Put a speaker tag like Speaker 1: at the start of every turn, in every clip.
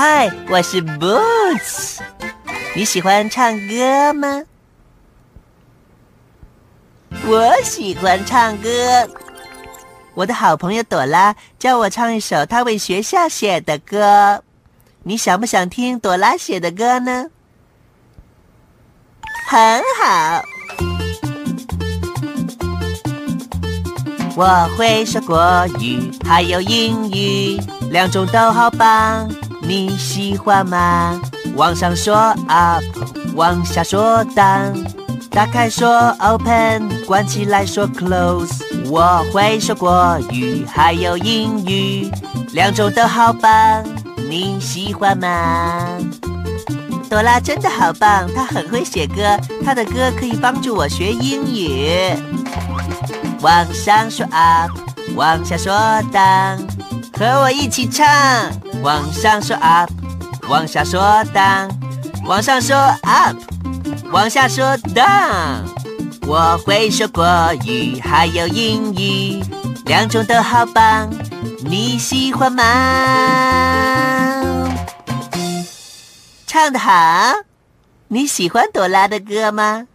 Speaker 1: 嗨，我是 Boots。你喜欢唱歌吗？我喜欢唱歌。我的好朋友朵拉教我唱一首她为学校写的歌。你想不想听朵拉写的歌呢？很好。我会说国语，还有英语，两种都好棒。你喜欢吗？往上说 up，往下说 down，打开说 open，关起来说 close。我会说国语，还有英语，两种都好棒。你喜欢吗？朵拉真的好棒，她很会写歌，她的歌可以帮助我学英语。往上说 up，往下说 down，和我一起唱。往上说 up，往下说 down，往上说 up，往下说 down。我会说国语，还有英语，两种都好棒。你喜欢吗？唱得好！你喜欢朵拉的歌吗？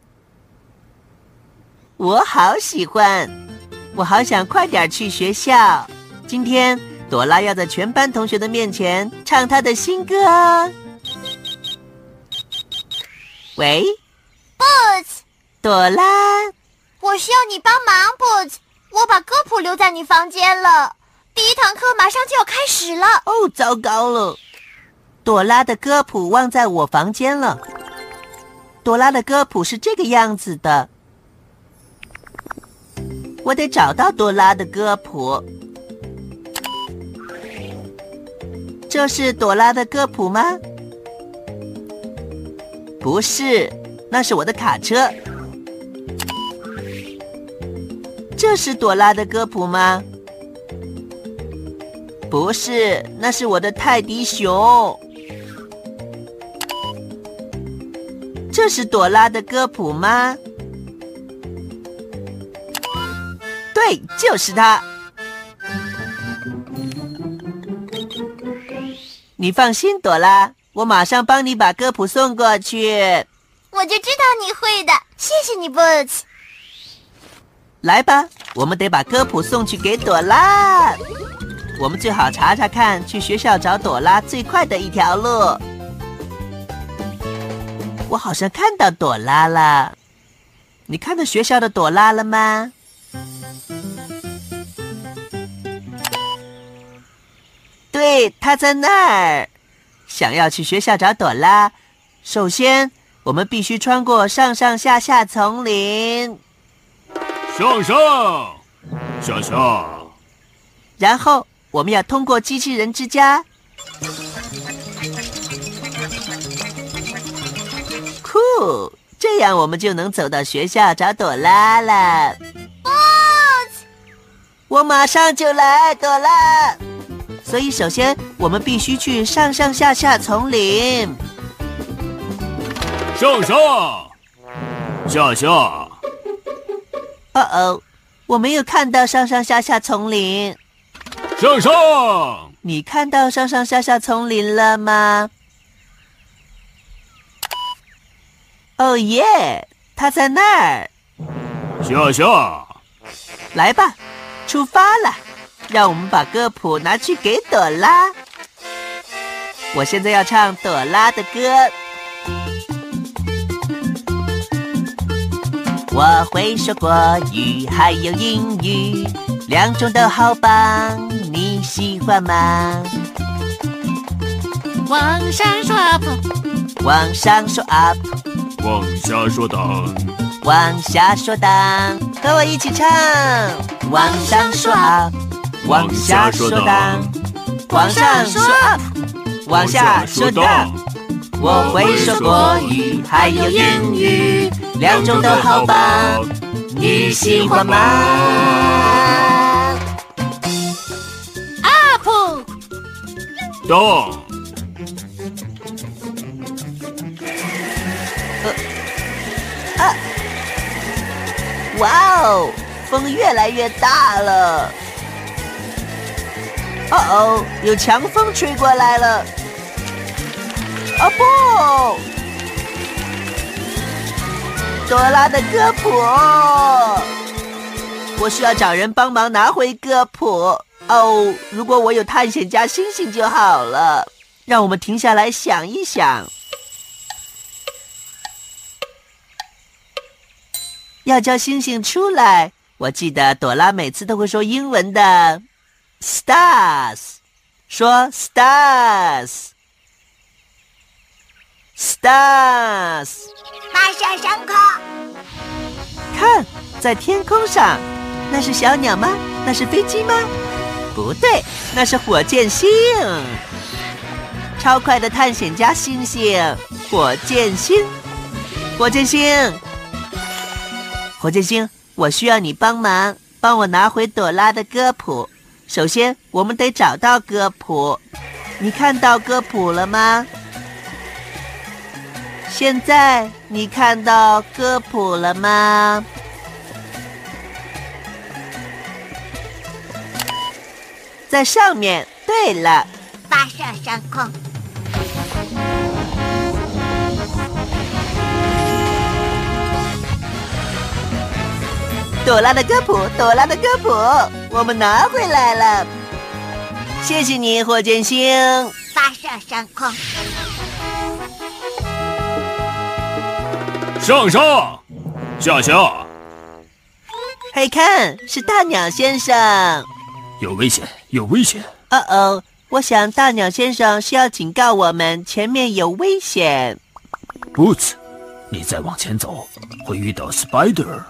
Speaker 1: 我好喜欢，我好想快点去学校。今天。朵拉要在全班同学的面前唱她的新歌。喂
Speaker 2: ，Boots，
Speaker 1: 朵拉，
Speaker 2: 我需要你帮忙，Boots。我把歌谱留在你房间了，第一堂课马上就要开始了。
Speaker 1: 哦，糟糕了，朵拉的歌谱忘在我房间了。朵拉的歌谱是这个样子的，我得找到朵拉的歌谱。这是朵拉的歌谱吗？不是，那是我的卡车。这是朵拉的歌谱吗？不是，那是我的泰迪熊。这是朵拉的歌谱吗？对，就是它。你放心，朵拉，我马上帮你把歌谱送过去。
Speaker 2: 我就知道你会的，谢谢你，Boots。
Speaker 1: 来吧，我们得把歌谱送去给朵拉。我们最好查查看，去学校找朵拉最快的一条路。我好像看到朵拉了，你看到学校的朵拉了吗？对，他在那儿。想要去学校找朵拉，首先我们必须穿过上上下下丛林。
Speaker 3: 上上下下，
Speaker 1: 然后我们要通过机器人之家。酷，这样我们就能走到学校找朵拉了。我马上就来，朵拉。所以，首先我们必须去上上下下丛林。
Speaker 3: 上上下下。哦
Speaker 1: 哦，我没有看到上上下下丛林。
Speaker 3: 上上，
Speaker 1: 你看到上上下下丛林了吗？哦耶，他在那儿。
Speaker 3: 下下，
Speaker 1: 来吧，出发了。让我们把歌谱拿去给朵拉。我现在要唱朵拉的歌。我会说国语，还有英语，两种都好棒，你喜欢吗？
Speaker 2: 往上说 up，
Speaker 1: 往上说 up，
Speaker 3: 往下说 down，
Speaker 1: 往下说 down，和我一起唱。往上说 up，往下说 down，往上说 up，往下说 down。我会说国语，还有英语，两种都好棒，你喜欢吗
Speaker 3: ？up，down，
Speaker 1: 哇哦，风越来越大了！哦哦，有强风吹过来了！哦不，朵拉的歌谱，我需要找人帮忙拿回歌谱。哦，如果我有探险家星星就好了。让我们停下来想一想。要叫星星出来。我记得朵拉每次都会说英文的，stars，说 stars，stars，
Speaker 2: 马上上课。
Speaker 1: 看，在天空上，那是小鸟吗？那是飞机吗？不对，那是火箭星，超快的探险家星星，火箭星，火箭星。火箭星，我需要你帮忙，帮我拿回朵拉的歌谱。首先，我们得找到歌谱。你看到歌谱了吗？现在你看到歌谱了吗？在上面。对了，
Speaker 2: 发射升空。
Speaker 1: 朵拉的歌谱，朵拉的歌谱，我们拿回来了。谢谢你，火箭星。
Speaker 2: 发射升空。
Speaker 3: 上上，下下，
Speaker 1: 快，看，是大鸟先生。
Speaker 3: 有危险，有危险！
Speaker 1: 哦哦，我想大鸟先生是要警告我们前面有危险。
Speaker 3: Boots，你再往前走会遇到 spider，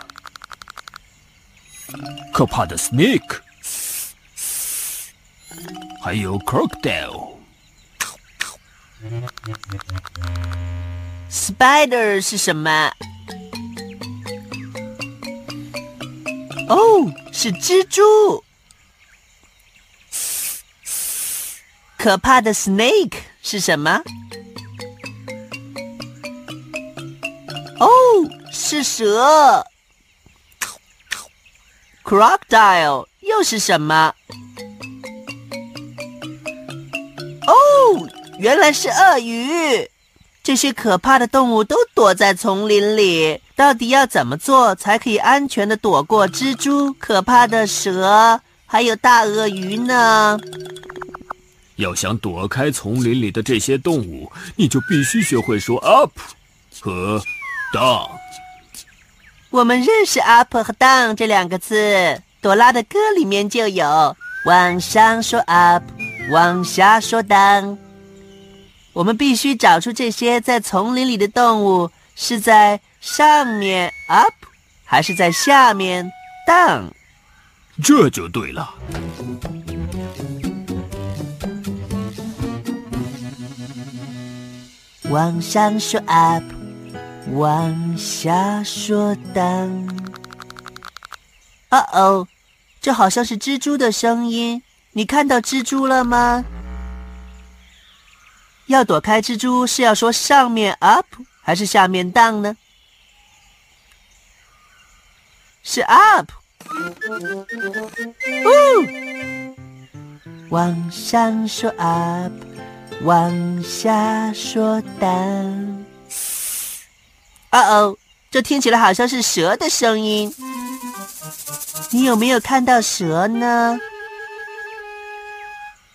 Speaker 3: 可怕的 snake，还有 crocodile。
Speaker 1: Spider 是什么？哦，是蜘蛛。可怕的 snake 是什么？哦，是蛇。Crocodile 又是什么？哦，原来是鳄鱼。这些可怕的动物都躲在丛林里，到底要怎么做才可以安全的躲过蜘蛛、可怕的蛇，还有大鳄鱼呢？
Speaker 3: 要想躲开丛林里的这些动物，你就必须学会说 up 和 down。
Speaker 1: 我们认识 up 和 down 这两个字，朵拉的歌里面就有。往上说 up，往下说 down。我们必须找出这些在丛林里的动物是在上面 up，还是在下面 down。
Speaker 3: 这就对了。
Speaker 1: 往上说 up，往下说 down。哦哦，这好像是蜘蛛的声音。你看到蜘蛛了吗？要躲开蜘蛛是要说上面 up 还是下面 down 呢？是 up。哦，往上说 up。往下说 down。哦哦，这听起来好像是蛇的声音。你有没有看到蛇呢？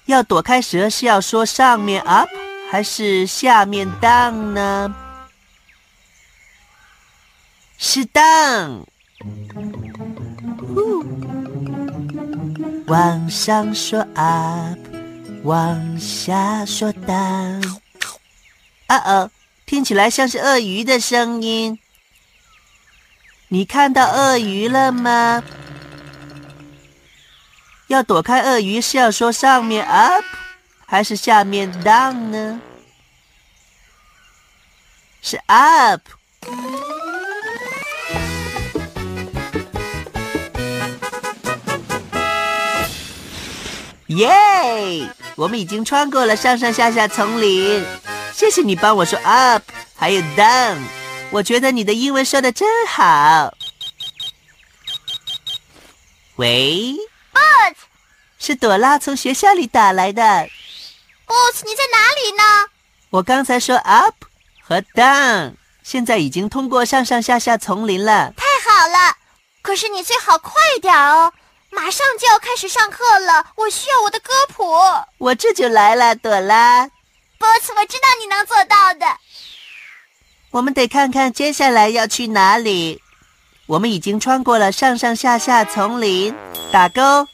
Speaker 1: 要躲开蛇是要说上面 up 还是下面 down 呢？是 down。往上说 up，往下说 down。啊哦，听起来像是鳄鱼的声音。你看到鳄鱼了吗？要躲开鳄鱼是要说上面 up，还是下面 down 呢？是 up。耶！我们已经穿过了上上下下丛林。谢谢你帮我说 up，还有 down。我觉得你的英文说的真好。喂
Speaker 2: ，Boots，
Speaker 1: 是朵拉从学校里打来的。
Speaker 2: Boots，你在哪里呢？
Speaker 1: 我刚才说 up 和 down，现在已经通过上上下下丛林了。
Speaker 2: 太好了！可是你最好快点哦。马上就要开始上课了，我需要我的歌谱。
Speaker 1: 我这就来了，朵拉。
Speaker 2: Boss，我知道你能做到的。
Speaker 1: 我们得看看接下来要去哪里。我们已经穿过了上上下下丛林，打勾。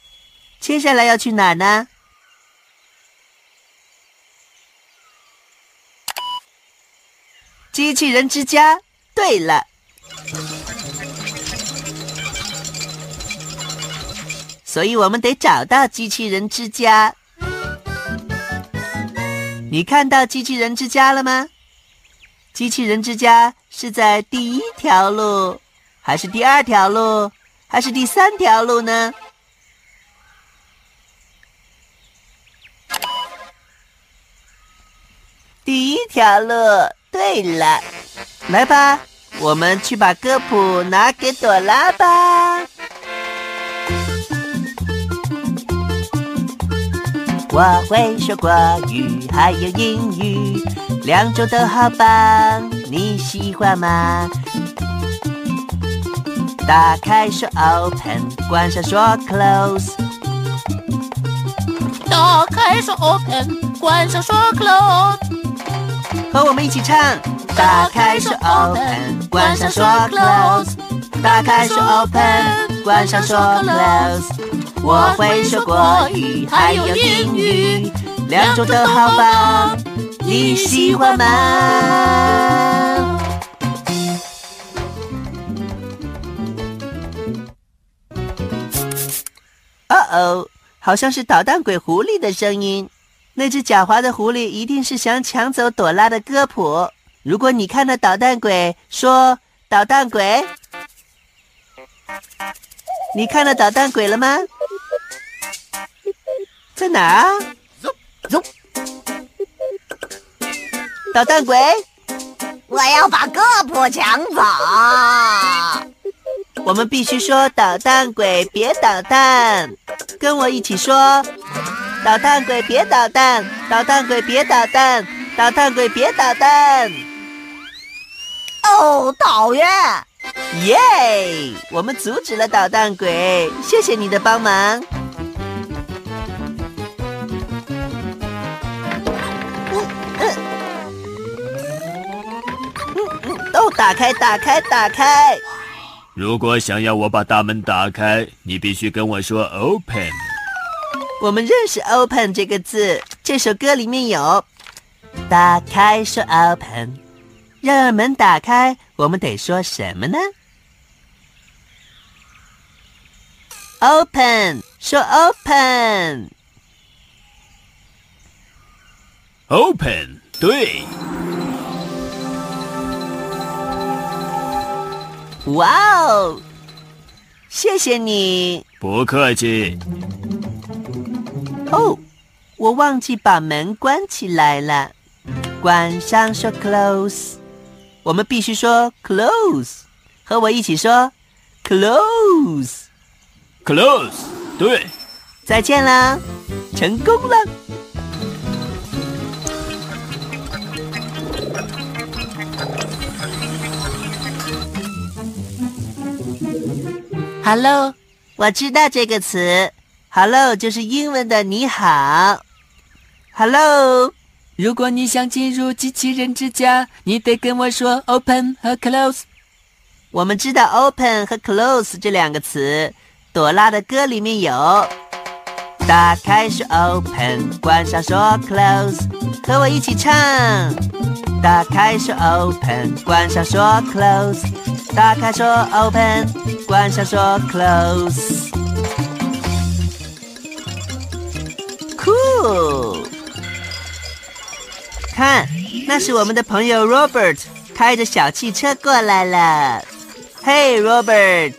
Speaker 1: 接下来要去哪呢？机器人之家。对了。所以我们得找到机器人之家。你看到机器人之家了吗？机器人之家是在第一条路，还是第二条路，还是第三条路呢？第一条路。对了，来吧，我们去把歌谱拿给朵拉吧。我会说国语，还有英语，两种都好棒，你喜欢吗？打开说 open，关上说 close。
Speaker 4: 打开说 open，关上说 close。
Speaker 1: 和我们一起唱。打开说 open，关上说 close。打开说 open，关上说 close。我会说国语，还有英语，两种都好棒，你喜欢吗？哦哦，好像是捣蛋鬼狐狸的声音。那只狡猾的狐狸一定是想抢走朵拉的歌谱。如果你看到捣蛋鬼，说“捣蛋鬼”，你看到捣蛋鬼了吗？在哪儿？走走，捣蛋鬼！
Speaker 2: 我要把胳膊抢走。
Speaker 1: 我们必须说：“捣蛋鬼，别捣蛋！”跟我一起说：“捣蛋鬼，别捣蛋！捣蛋鬼，别捣蛋！捣蛋鬼，别捣蛋！”
Speaker 2: 哦，讨厌！
Speaker 1: 耶！我们阻止了捣蛋鬼，谢谢你的帮忙。打开，打开，打开！
Speaker 3: 如果想要我把大门打开，你必须跟我说 “open”。
Speaker 1: 我们认识 “open” 这个字，这首歌里面有。打开说 “open”，让门打开，我们得说什么呢？“open”，说
Speaker 3: “open”，“open”，对。
Speaker 1: 哇哦！谢谢你，
Speaker 3: 不客气。
Speaker 1: 哦，我忘记把门关起来了。关上说 close，我们必须说 close，和我一起说 close，close。
Speaker 3: 对，
Speaker 1: 再见啦，成功了。Hello，我知道这个词。Hello 就是英文的你好。Hello，
Speaker 4: 如果你想进入机器人之家，你得跟我说 Open 和 Close。
Speaker 1: 我们知道 open 和 close 这两个词，朵拉的歌里面有。打开是 open，关上说 close，和我一起唱。打开说 open，关上说 close，打开说 open，关上说 close。Cool，看，那是我们的朋友 Robert 开着小汽车过来了。嘿，Robert。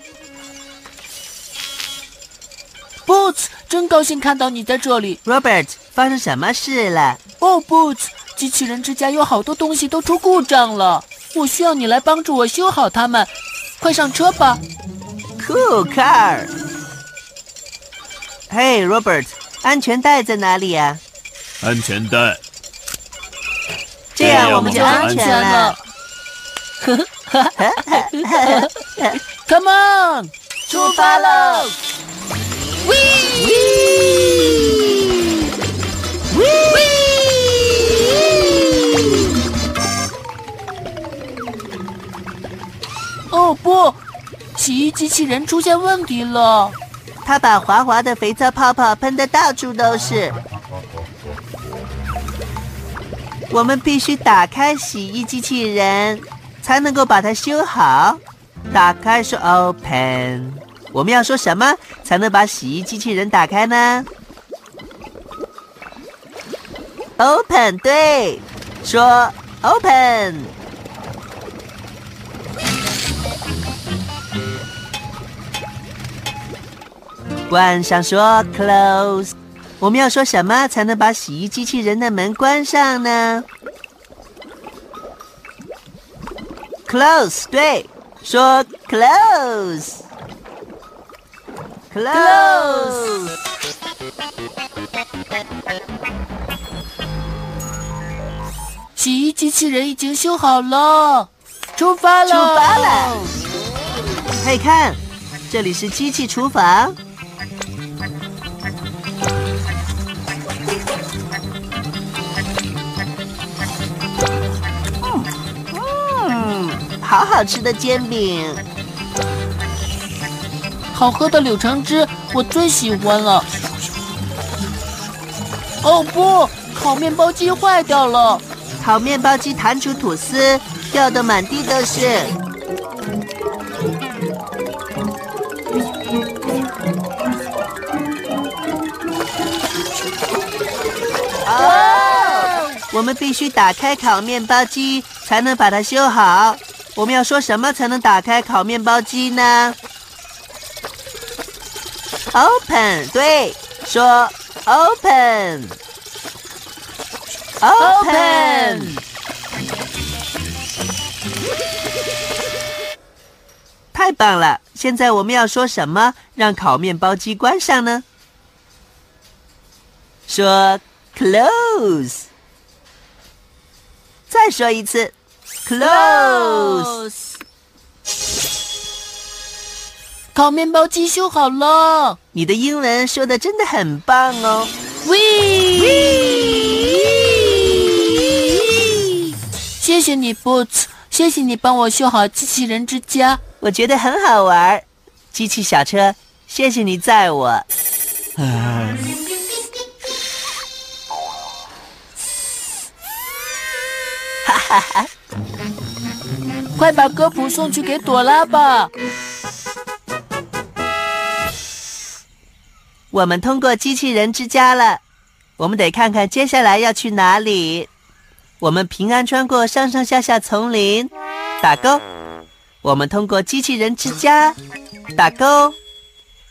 Speaker 4: Boots，真高兴看到你在这里。
Speaker 1: Robert，发生什么事了？
Speaker 4: 哦，Boots，机器人之家有好多东西都出故障了，我需要你来帮助我修好它们。快上车吧
Speaker 1: ！Cool car。嘿，Robert，安全带在哪里呀、
Speaker 3: 安全带。
Speaker 1: 这样我们就安全
Speaker 4: 了。Come on，出发喽！机器人出现问题了。
Speaker 1: 它把滑滑的肥皂泡泡喷得到处都是。我们必须打开洗衣机器人，才能够把它修好。打开说 open，我们要说什么才能把洗衣机器人打开呢？open，对，说 open。关上说 close，我们要说什么才能把洗衣机器人的门关上呢？close，对，说 close。close。
Speaker 4: 洗衣机器人已经修好了，出发了！
Speaker 1: 出发了！嘿，看，这里是机器厨房。好好吃的煎饼。
Speaker 4: 好喝的柳橙汁我最喜欢了。哦不，烤面包机坏掉了。
Speaker 1: 烤面包机弹出吐司，掉的满地都是。哦，我们必须打开烤面包机，才能把它修好。我们要说什么才能打开烤面包机呢？Open，对，说 Open。Open。太棒了！现在我们要说什么让烤面包机关上呢？说 close。再说一次，close。
Speaker 4: 烤面包机修好了。
Speaker 1: 你的英文说的真的很棒哦。
Speaker 4: 谢谢你，Boots，谢谢你帮我修好机器人之家。
Speaker 1: 我觉得很好玩。机器小车，谢谢你载我。
Speaker 4: 快把歌谱送去给朵拉吧。
Speaker 1: 我们通过机器人之家了，我们得看看接下来要去哪里。我们平安穿过上上下下丛林，打勾。我们通过机器人之家，打勾。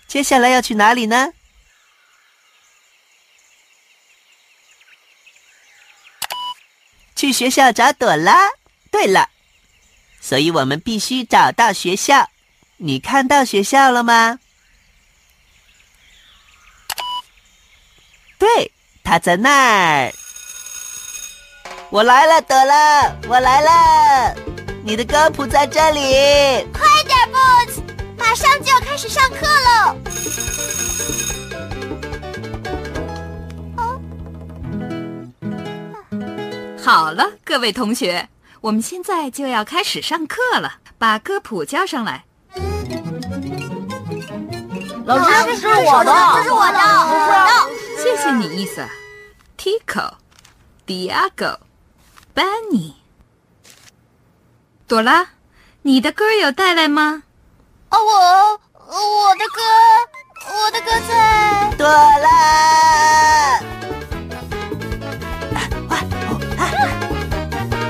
Speaker 1: 接下来要去哪里呢？去学校找朵拉。对了，所以我们必须找到学校。你看到学校了吗？对，它在那儿。我来了，朵拉，我来了。你的歌谱在这里。
Speaker 2: 快点，Boots，马上就要开始上课喽。
Speaker 5: 好了，各位同学，我们现在就要开始上课了。把歌谱交上来。
Speaker 2: 老师，这是我的，这是我的，我的。
Speaker 5: 谢谢你，伊莎。Tico、Diego、Benny、朵拉，你的歌有带来吗？
Speaker 2: 哦，我我的歌，我的歌在。
Speaker 1: 朵拉，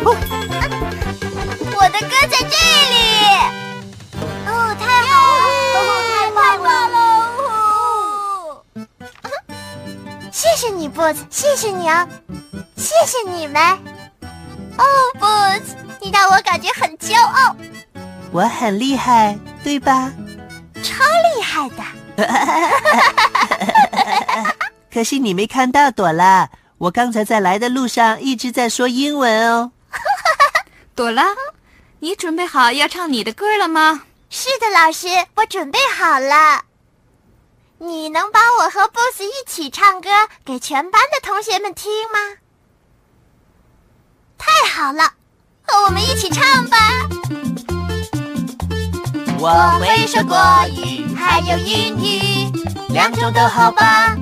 Speaker 2: 我的歌在这里。哦，太好了，太棒了！谢谢你，Boots，谢谢你啊，谢谢你们。哦，Boots，你让我感觉很骄傲，
Speaker 1: 我很厉害，对吧？
Speaker 2: 超厉害的。
Speaker 1: 可惜你没看到朵拉，我刚才在来的路上一直在说英文哦。
Speaker 5: 朵拉，你准备好要唱你的歌了吗？
Speaker 2: 是的，老师，我准备好了。你能帮我和 Boots 一起唱歌给全班的同学们听吗？太好了，和我们一起唱吧。
Speaker 1: 我会说国语，
Speaker 2: 还有英语，
Speaker 1: 两种都好吧？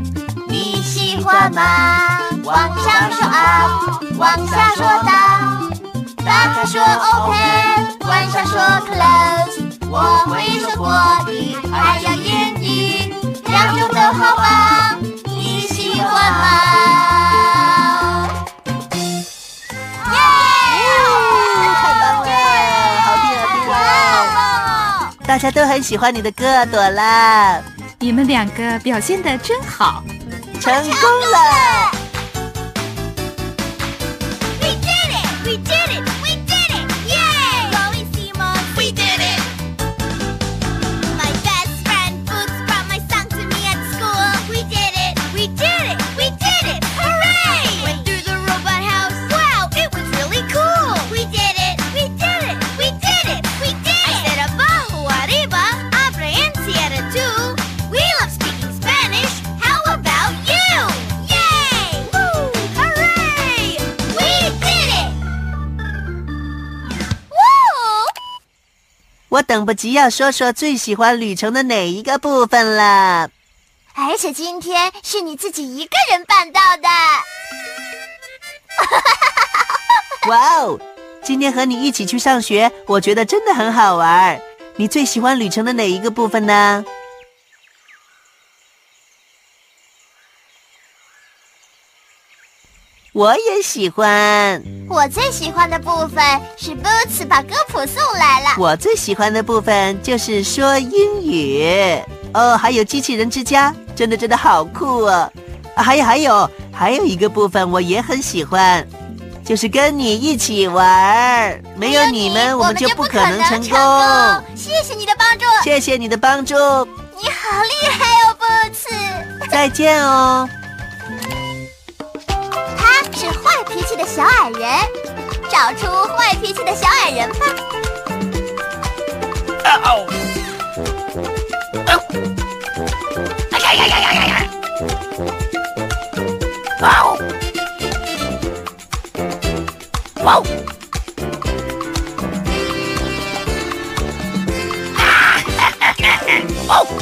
Speaker 2: 你喜欢吗？往上说 up，往下说 down，打开说 open，关上说 close。我会说国语，还有英语，两种都好吧？你喜欢吗？耶！
Speaker 1: 太棒了，好听好听哦！大家都很喜欢你的歌，朵拉，
Speaker 5: 你们两个表现的真好。
Speaker 1: 成功了
Speaker 2: ！We did it! We did it!
Speaker 1: 等不及要说说最喜欢旅程的哪一个部分了。
Speaker 2: 而且今天是你自己一个人办到的。
Speaker 1: 哇哦！今天和你一起去上学，我觉得真的很好玩。你最喜欢旅程的哪一个部分呢？我也喜欢。
Speaker 2: 我最喜欢的部分是 Boots 把歌谱送来了。
Speaker 1: 我最喜欢的部分就是说英语哦，还有机器人之家，真的真的好酷哦！啊，还有还有还有一个部分我也很喜欢，就是跟你一起玩儿，没有你们我们就不可能成功。
Speaker 2: 功。谢谢你的帮助，
Speaker 1: 谢谢你的帮助，
Speaker 2: 你好厉害哦，Boots。
Speaker 1: 再见哦。
Speaker 2: 是坏脾气的小矮人，找出坏脾气的小矮人吧。哦。哦。
Speaker 6: 哦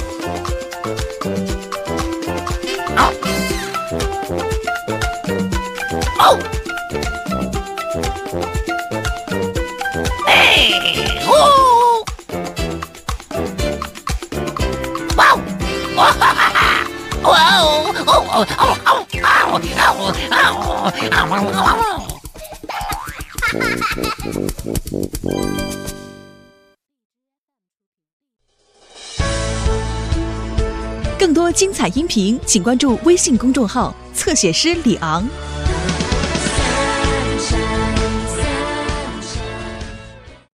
Speaker 6: 更多精彩音频，请关注微信公众号“侧写师李昂”。